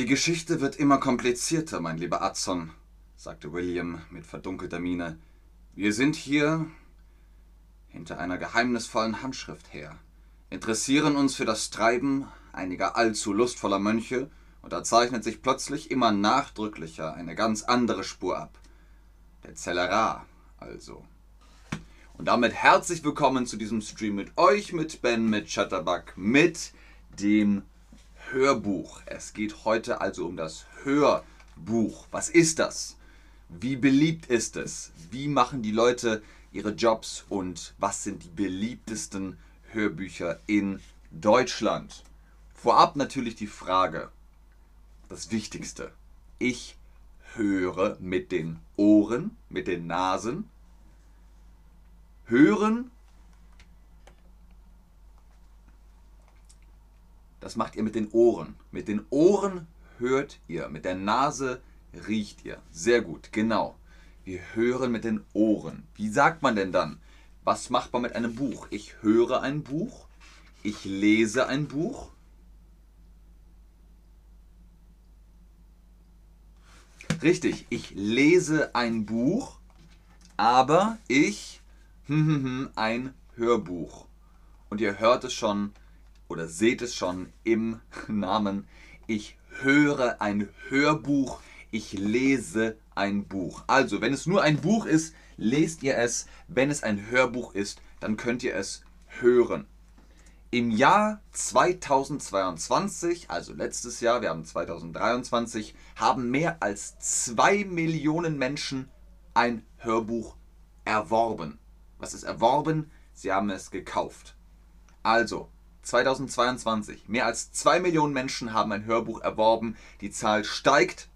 Die Geschichte wird immer komplizierter, mein lieber Adson, sagte William mit verdunkelter Miene. Wir sind hier hinter einer geheimnisvollen Handschrift her, interessieren uns für das Treiben einiger allzu lustvoller Mönche, und da zeichnet sich plötzlich immer nachdrücklicher eine ganz andere Spur ab. Der Zellerar also. Und damit herzlich willkommen zu diesem Stream mit euch, mit Ben, mit Chatterbug, mit dem Hörbuch. Es geht heute also um das Hörbuch. Was ist das? Wie beliebt ist es? Wie machen die Leute ihre Jobs und was sind die beliebtesten Hörbücher in Deutschland? Vorab natürlich die Frage, das Wichtigste. Ich höre mit den Ohren, mit den Nasen. Hören, das macht ihr mit den Ohren. Mit den Ohren hört ihr, mit der Nase riecht ihr. Sehr gut, genau. Wir hören mit den Ohren. Wie sagt man denn dann? Was macht man mit einem Buch? Ich höre ein Buch, ich lese ein Buch, Richtig, ich lese ein Buch, aber ich hm, hm, hm, ein Hörbuch. Und ihr hört es schon oder seht es schon im Namen. Ich höre ein Hörbuch, ich lese ein Buch. Also, wenn es nur ein Buch ist, lest ihr es. Wenn es ein Hörbuch ist, dann könnt ihr es hören. Im Jahr 2022, also letztes Jahr, wir haben 2023, haben mehr als 2 Millionen Menschen ein Hörbuch erworben. Was ist erworben? Sie haben es gekauft. Also, 2022, mehr als 2 Millionen Menschen haben ein Hörbuch erworben. Die Zahl steigt.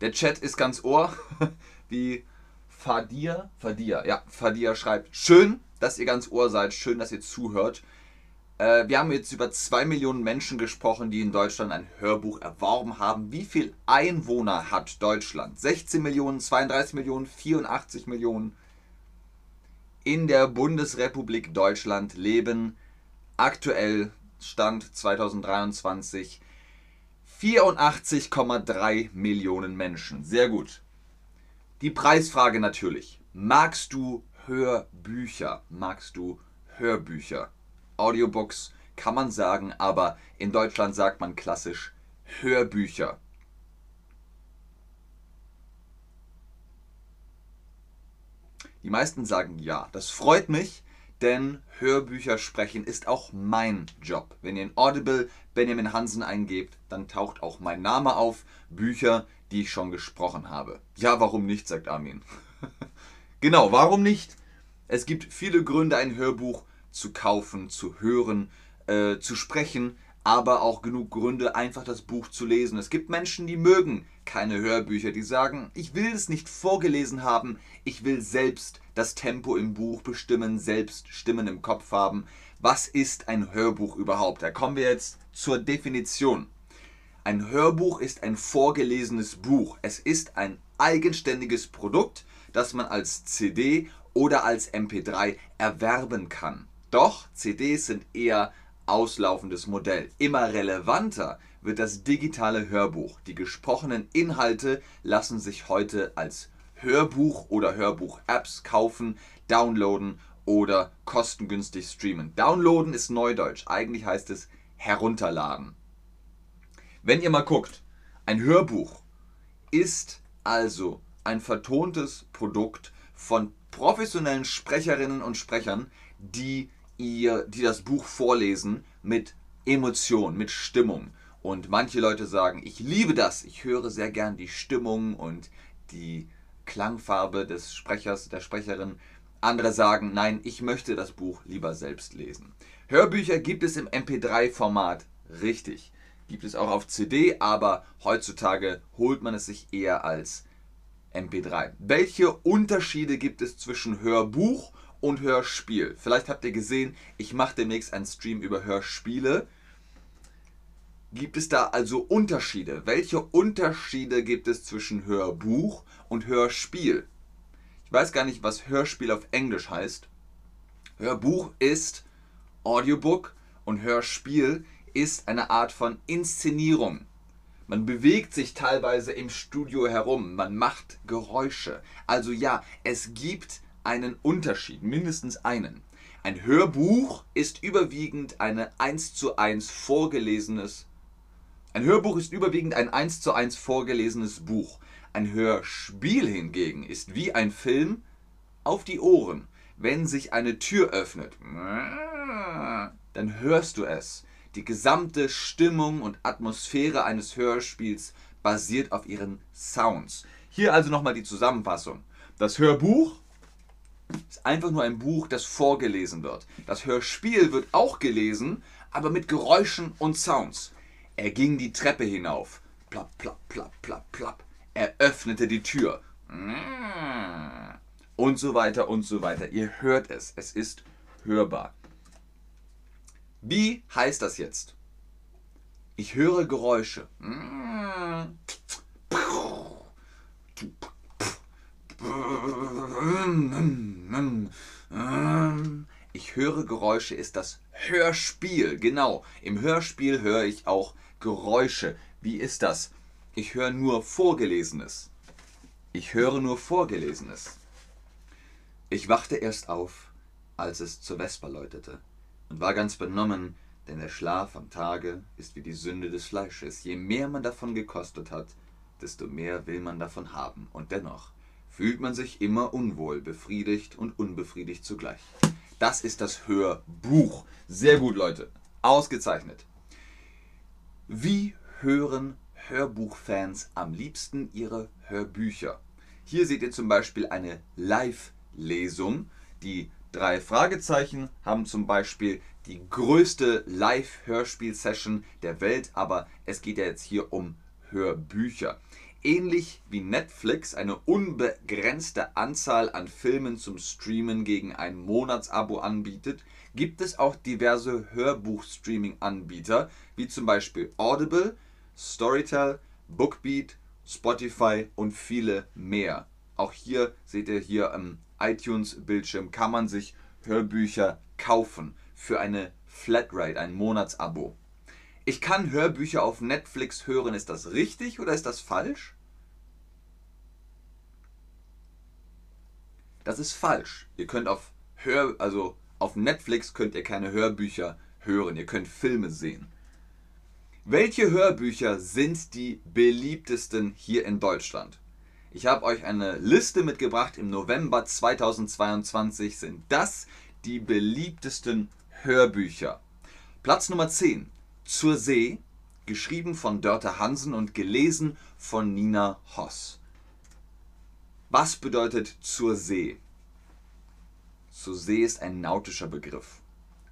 Der Chat ist ganz ohr, wie Fadir, Fadir, ja, Fadir schreibt, schön, dass ihr ganz ohr seid, schön, dass ihr zuhört. Äh, wir haben jetzt über 2 Millionen Menschen gesprochen, die in Deutschland ein Hörbuch erworben haben. Wie viele Einwohner hat Deutschland? 16 Millionen, 32 Millionen, 84 Millionen. In der Bundesrepublik Deutschland leben aktuell Stand 2023 84,3 Millionen Menschen. Sehr gut. Die Preisfrage natürlich. Magst du Hörbücher? Magst du Hörbücher? Audiobooks kann man sagen, aber in Deutschland sagt man klassisch Hörbücher. Die meisten sagen ja. Das freut mich, denn Hörbücher sprechen ist auch mein Job. Wenn ihr in Audible Benjamin Hansen eingebt, dann taucht auch mein Name auf. Bücher, die ich schon gesprochen habe. Ja, warum nicht, sagt Armin. genau, warum nicht? Es gibt viele Gründe, ein Hörbuch zu kaufen, zu hören, äh, zu sprechen, aber auch genug Gründe, einfach das Buch zu lesen. Es gibt Menschen, die mögen keine Hörbücher, die sagen, ich will es nicht vorgelesen haben, ich will selbst das Tempo im Buch bestimmen, selbst Stimmen im Kopf haben. Was ist ein Hörbuch überhaupt? Da kommen wir jetzt zur Definition. Ein Hörbuch ist ein vorgelesenes Buch. Es ist ein eigenständiges Produkt, das man als CD oder als MP3 erwerben kann. Doch CDs sind eher auslaufendes Modell. Immer relevanter wird das digitale Hörbuch. Die gesprochenen Inhalte lassen sich heute als Hörbuch oder Hörbuch-Apps kaufen, downloaden oder kostengünstig streamen. Downloaden ist Neudeutsch. Eigentlich heißt es herunterladen. Wenn ihr mal guckt, ein Hörbuch ist also ein vertontes Produkt von professionellen Sprecherinnen und Sprechern, die ihr, die das Buch vorlesen mit Emotion, mit Stimmung. Und manche Leute sagen, ich liebe das, ich höre sehr gern die Stimmung und die Klangfarbe des Sprechers, der Sprecherin. Andere sagen, nein, ich möchte das Buch lieber selbst lesen. Hörbücher gibt es im MP3-Format, richtig. Gibt es auch auf CD, aber heutzutage holt man es sich eher als MP3. Welche Unterschiede gibt es zwischen Hörbuch und Hörspiel. Vielleicht habt ihr gesehen, ich mache demnächst einen Stream über Hörspiele. Gibt es da also Unterschiede? Welche Unterschiede gibt es zwischen Hörbuch und Hörspiel? Ich weiß gar nicht, was Hörspiel auf Englisch heißt. Hörbuch ist Audiobook und Hörspiel ist eine Art von Inszenierung. Man bewegt sich teilweise im Studio herum, man macht Geräusche. Also ja, es gibt einen Unterschied, mindestens einen. Ein Hörbuch ist überwiegend eine 1 zu 1 vorgelesenes ein Hörbuch ist überwiegend ein 1 zu 1 vorgelesenes Buch. Ein Hörspiel hingegen ist wie ein Film auf die Ohren. Wenn sich eine Tür öffnet, dann hörst du es. Die gesamte Stimmung und Atmosphäre eines Hörspiels basiert auf ihren Sounds. Hier also nochmal die Zusammenfassung. Das Hörbuch ist einfach nur ein Buch, das vorgelesen wird. Das Hörspiel wird auch gelesen, aber mit Geräuschen und Sounds. Er ging die Treppe hinauf. Plapp, plapp, plapp, plapp, plapp. Er öffnete die Tür. Und so weiter und so weiter. Ihr hört es. Es ist hörbar. Wie heißt das jetzt? Ich höre Geräusche. Ich höre Geräusche ist das Hörspiel. Genau. Im Hörspiel höre ich auch Geräusche. Wie ist das? Ich höre nur Vorgelesenes. Ich höre nur Vorgelesenes. Ich wachte erst auf, als es zur Vesper läutete und war ganz benommen, denn der Schlaf am Tage ist wie die Sünde des Fleisches. Je mehr man davon gekostet hat, desto mehr will man davon haben. Und dennoch fühlt man sich immer unwohl, befriedigt und unbefriedigt zugleich. Das ist das Hörbuch. Sehr gut, Leute. Ausgezeichnet. Wie hören Hörbuchfans am liebsten ihre Hörbücher? Hier seht ihr zum Beispiel eine Live-Lesung. Die drei Fragezeichen haben zum Beispiel die größte Live-Hörspiel-Session der Welt, aber es geht ja jetzt hier um Hörbücher. Ähnlich wie Netflix eine unbegrenzte Anzahl an Filmen zum Streamen gegen ein Monatsabo anbietet, gibt es auch diverse Hörbuch-Streaming-Anbieter, wie zum Beispiel Audible, Storytel, Bookbeat, Spotify und viele mehr. Auch hier seht ihr hier am iTunes-Bildschirm kann man sich Hörbücher kaufen für eine Flatrate, ein Monatsabo. Ich kann Hörbücher auf Netflix hören. Ist das richtig oder ist das falsch? Das ist falsch. Ihr könnt auf Hör, also auf Netflix könnt ihr keine Hörbücher hören. Ihr könnt Filme sehen. Welche Hörbücher sind die beliebtesten hier in Deutschland? Ich habe euch eine Liste mitgebracht. Im November 2022 sind das die beliebtesten Hörbücher. Platz Nummer 10. Zur See, geschrieben von Dörte Hansen und gelesen von Nina Hoss. Was bedeutet zur See? Zur See ist ein nautischer Begriff.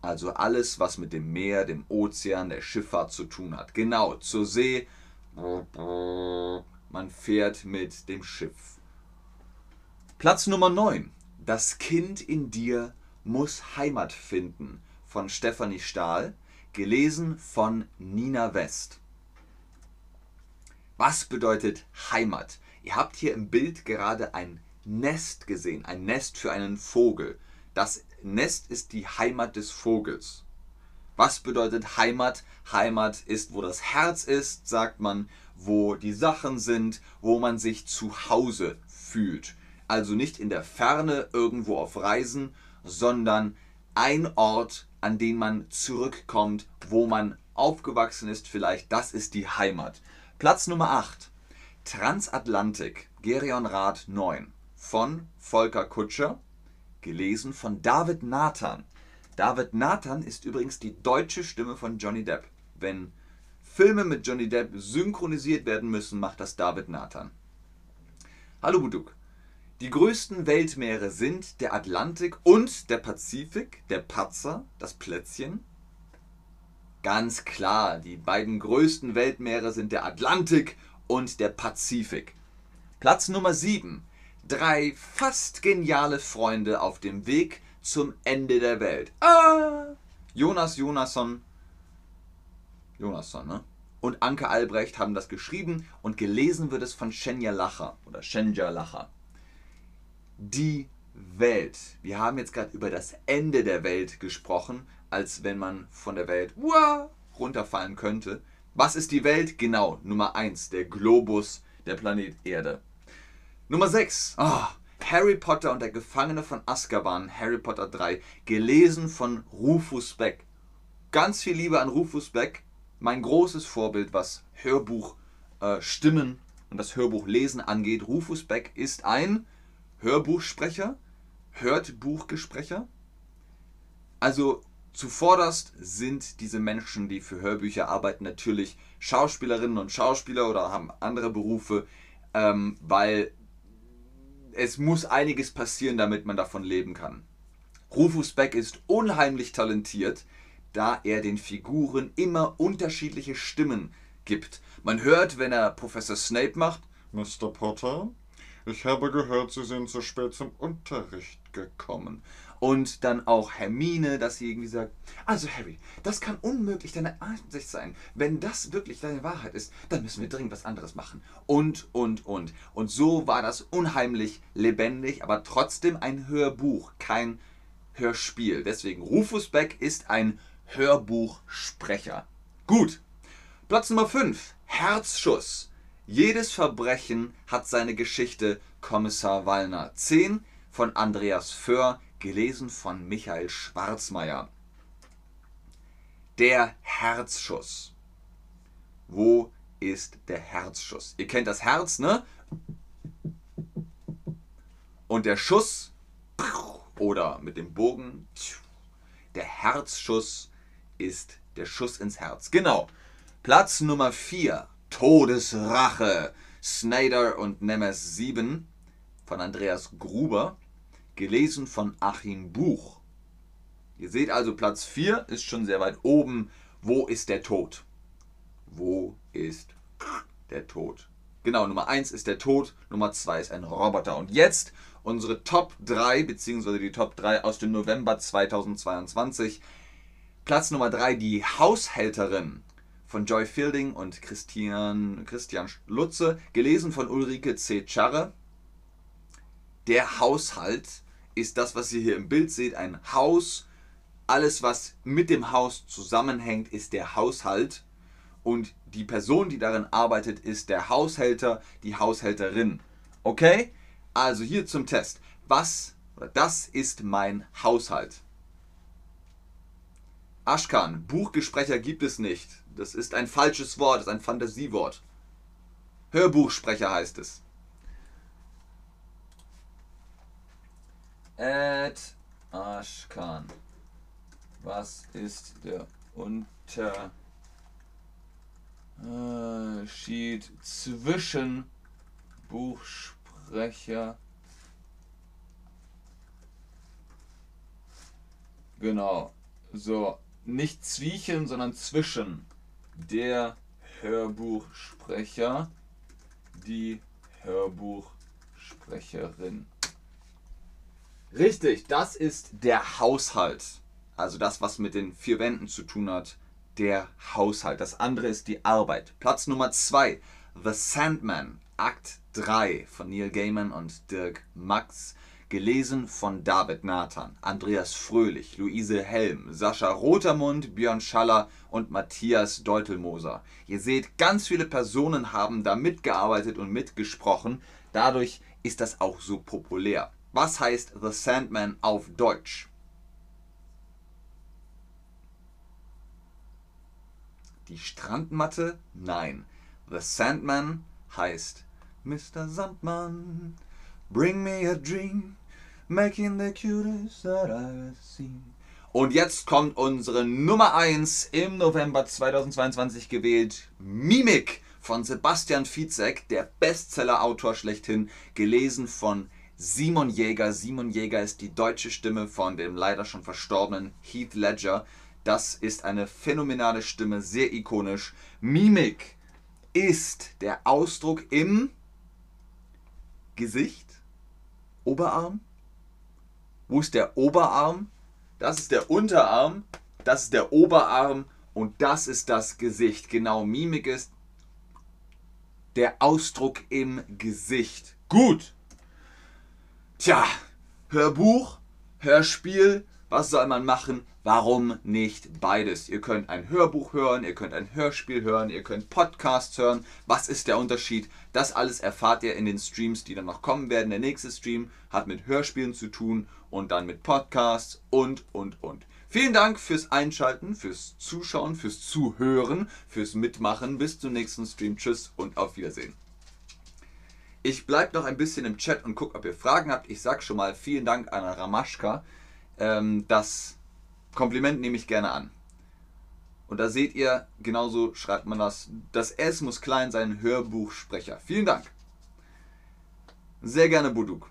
Also alles, was mit dem Meer, dem Ozean, der Schifffahrt zu tun hat. Genau, zur See. Man fährt mit dem Schiff. Platz Nummer 9. Das Kind in dir muss Heimat finden von Stefanie Stahl, gelesen von Nina West. Was bedeutet Heimat? Ihr habt hier im Bild gerade ein Nest gesehen, ein Nest für einen Vogel. Das Nest ist die Heimat des Vogels. Was bedeutet Heimat? Heimat ist, wo das Herz ist, sagt man, wo die Sachen sind, wo man sich zu Hause fühlt. Also nicht in der Ferne irgendwo auf Reisen, sondern ein Ort, an den man zurückkommt, wo man aufgewachsen ist, vielleicht. Das ist die Heimat. Platz Nummer 8. Transatlantik, Gerion Rath 9 von Volker Kutscher gelesen von David Nathan. David Nathan ist übrigens die deutsche Stimme von Johnny Depp. Wenn Filme mit Johnny Depp synchronisiert werden müssen, macht das David Nathan. Hallo Buduk. Die größten Weltmeere sind der Atlantik und der Pazifik, der Patzer, das Plätzchen. Ganz klar, die beiden größten Weltmeere sind der Atlantik und der Pazifik. Platz Nummer 7 drei fast geniale Freunde auf dem Weg zum Ende der Welt. Ah! Jonas Jonasson, Jonasson, ne? Und Anke Albrecht haben das geschrieben und gelesen wird es von Shenja Lacher oder Shenja Lacher. Die Welt. Wir haben jetzt gerade über das Ende der Welt gesprochen, als wenn man von der Welt uah, runterfallen könnte. Was ist die Welt? Genau, Nummer 1, der Globus, der Planet Erde. Nummer 6, oh, Harry Potter und der Gefangene von Azkaban, Harry Potter 3, gelesen von Rufus Beck. Ganz viel Liebe an Rufus Beck, mein großes Vorbild, was Hörbuch äh, und das Hörbuch Lesen angeht. Rufus Beck ist ein Hörbuchsprecher, Hörtbuchgesprecher. Also zuvorderst sind diese Menschen, die für Hörbücher arbeiten, natürlich Schauspielerinnen und Schauspieler oder haben andere Berufe, ähm, weil es muss einiges passieren, damit man davon leben kann. Rufus Beck ist unheimlich talentiert, da er den Figuren immer unterschiedliche Stimmen gibt. Man hört, wenn er Professor Snape macht, Mr. Potter, ich habe gehört, Sie sind zu spät zum Unterricht gekommen. Und dann auch Hermine, dass sie irgendwie sagt, also Harry, das kann unmöglich deine Ansicht sein. Wenn das wirklich deine Wahrheit ist, dann müssen wir dringend was anderes machen. Und, und, und. Und so war das unheimlich lebendig, aber trotzdem ein Hörbuch, kein Hörspiel. Deswegen Rufus Beck ist ein Hörbuchsprecher. Gut. Platz Nummer 5. Herzschuss. Jedes Verbrechen hat seine Geschichte. Kommissar Wallner. 10 von Andreas Föhr gelesen von Michael Schwarzmeier. Der Herzschuss. Wo ist der Herzschuss? Ihr kennt das Herz, ne? Und der Schuss oder mit dem Bogen, der Herzschuss ist der Schuss ins Herz. Genau. Platz Nummer 4. Todesrache. Snyder und Nemes 7 von Andreas Gruber gelesen von Achim Buch. Ihr seht also, Platz 4 ist schon sehr weit oben. Wo ist der Tod? Wo ist der Tod? Genau, Nummer 1 ist der Tod, Nummer 2 ist ein Roboter. Und jetzt unsere Top 3, beziehungsweise die Top 3 aus dem November 2022. Platz Nummer 3, die Haushälterin von Joy Fielding und Christian, Christian Lutze, gelesen von Ulrike C. Charre. Der Haushalt ist das, was ihr hier im Bild seht, ein Haus. Alles, was mit dem Haus zusammenhängt, ist der Haushalt. Und die Person, die darin arbeitet, ist der Haushälter, die Haushälterin. Okay? Also hier zum Test. Was das ist mein Haushalt. Aschkan, Buchgesprecher gibt es nicht. Das ist ein falsches Wort, das ist ein Fantasiewort. Hörbuchsprecher heißt es. Ed Ashkan. Was ist der Unterschied zwischen Buchsprecher? Genau. So, nicht zwischen, sondern zwischen. Der Hörbuchsprecher, die Hörbuchsprecherin. Richtig, das ist der Haushalt. Also das, was mit den vier Wänden zu tun hat. Der Haushalt. Das andere ist die Arbeit. Platz Nummer 2. The Sandman, Akt 3 von Neil Gaiman und Dirk Max. Gelesen von David Nathan, Andreas Fröhlich, Luise Helm, Sascha Rotermund, Björn Schaller und Matthias Deutelmoser. Ihr seht, ganz viele Personen haben da mitgearbeitet und mitgesprochen. Dadurch ist das auch so populär. Was heißt The Sandman auf Deutsch? Die Strandmatte? Nein. The Sandman heißt Mr. Sandmann, bring me a dream, making the cutest that I've seen. Und jetzt kommt unsere Nummer 1 im November 2022 gewählt, Mimik von Sebastian Fizek, der Bestseller-Autor schlechthin, gelesen von Simon Jäger. Simon Jäger ist die deutsche Stimme von dem leider schon verstorbenen Heath Ledger. Das ist eine phänomenale Stimme, sehr ikonisch. Mimik ist der Ausdruck im Gesicht, Oberarm. Wo ist der Oberarm? Das ist der Unterarm, das ist der Oberarm und das ist das Gesicht. Genau, Mimik ist der Ausdruck im Gesicht. Gut. Tja, Hörbuch, Hörspiel, was soll man machen? Warum nicht beides? Ihr könnt ein Hörbuch hören, ihr könnt ein Hörspiel hören, ihr könnt Podcasts hören. Was ist der Unterschied? Das alles erfahrt ihr in den Streams, die dann noch kommen werden. Der nächste Stream hat mit Hörspielen zu tun und dann mit Podcasts und, und, und. Vielen Dank fürs Einschalten, fürs Zuschauen, fürs Zuhören, fürs Mitmachen. Bis zum nächsten Stream. Tschüss und auf Wiedersehen. Ich bleibe noch ein bisschen im Chat und gucke, ob ihr Fragen habt. Ich sage schon mal vielen Dank an Ramaschka. Ähm, das Kompliment nehme ich gerne an. Und da seht ihr, genauso schreibt man das. Das S muss klein sein, Hörbuchsprecher. Vielen Dank. Sehr gerne Buduk.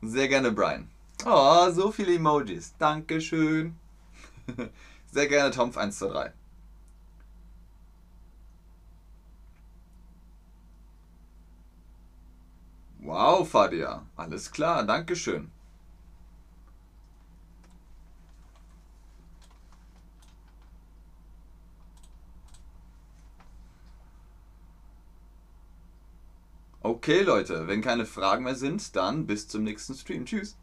Sehr gerne Brian. Oh, so viele Emojis. Dankeschön. Sehr gerne Tomf123. Wow, Fadia. Alles klar, Dankeschön. Okay, Leute, wenn keine Fragen mehr sind, dann bis zum nächsten Stream. Tschüss.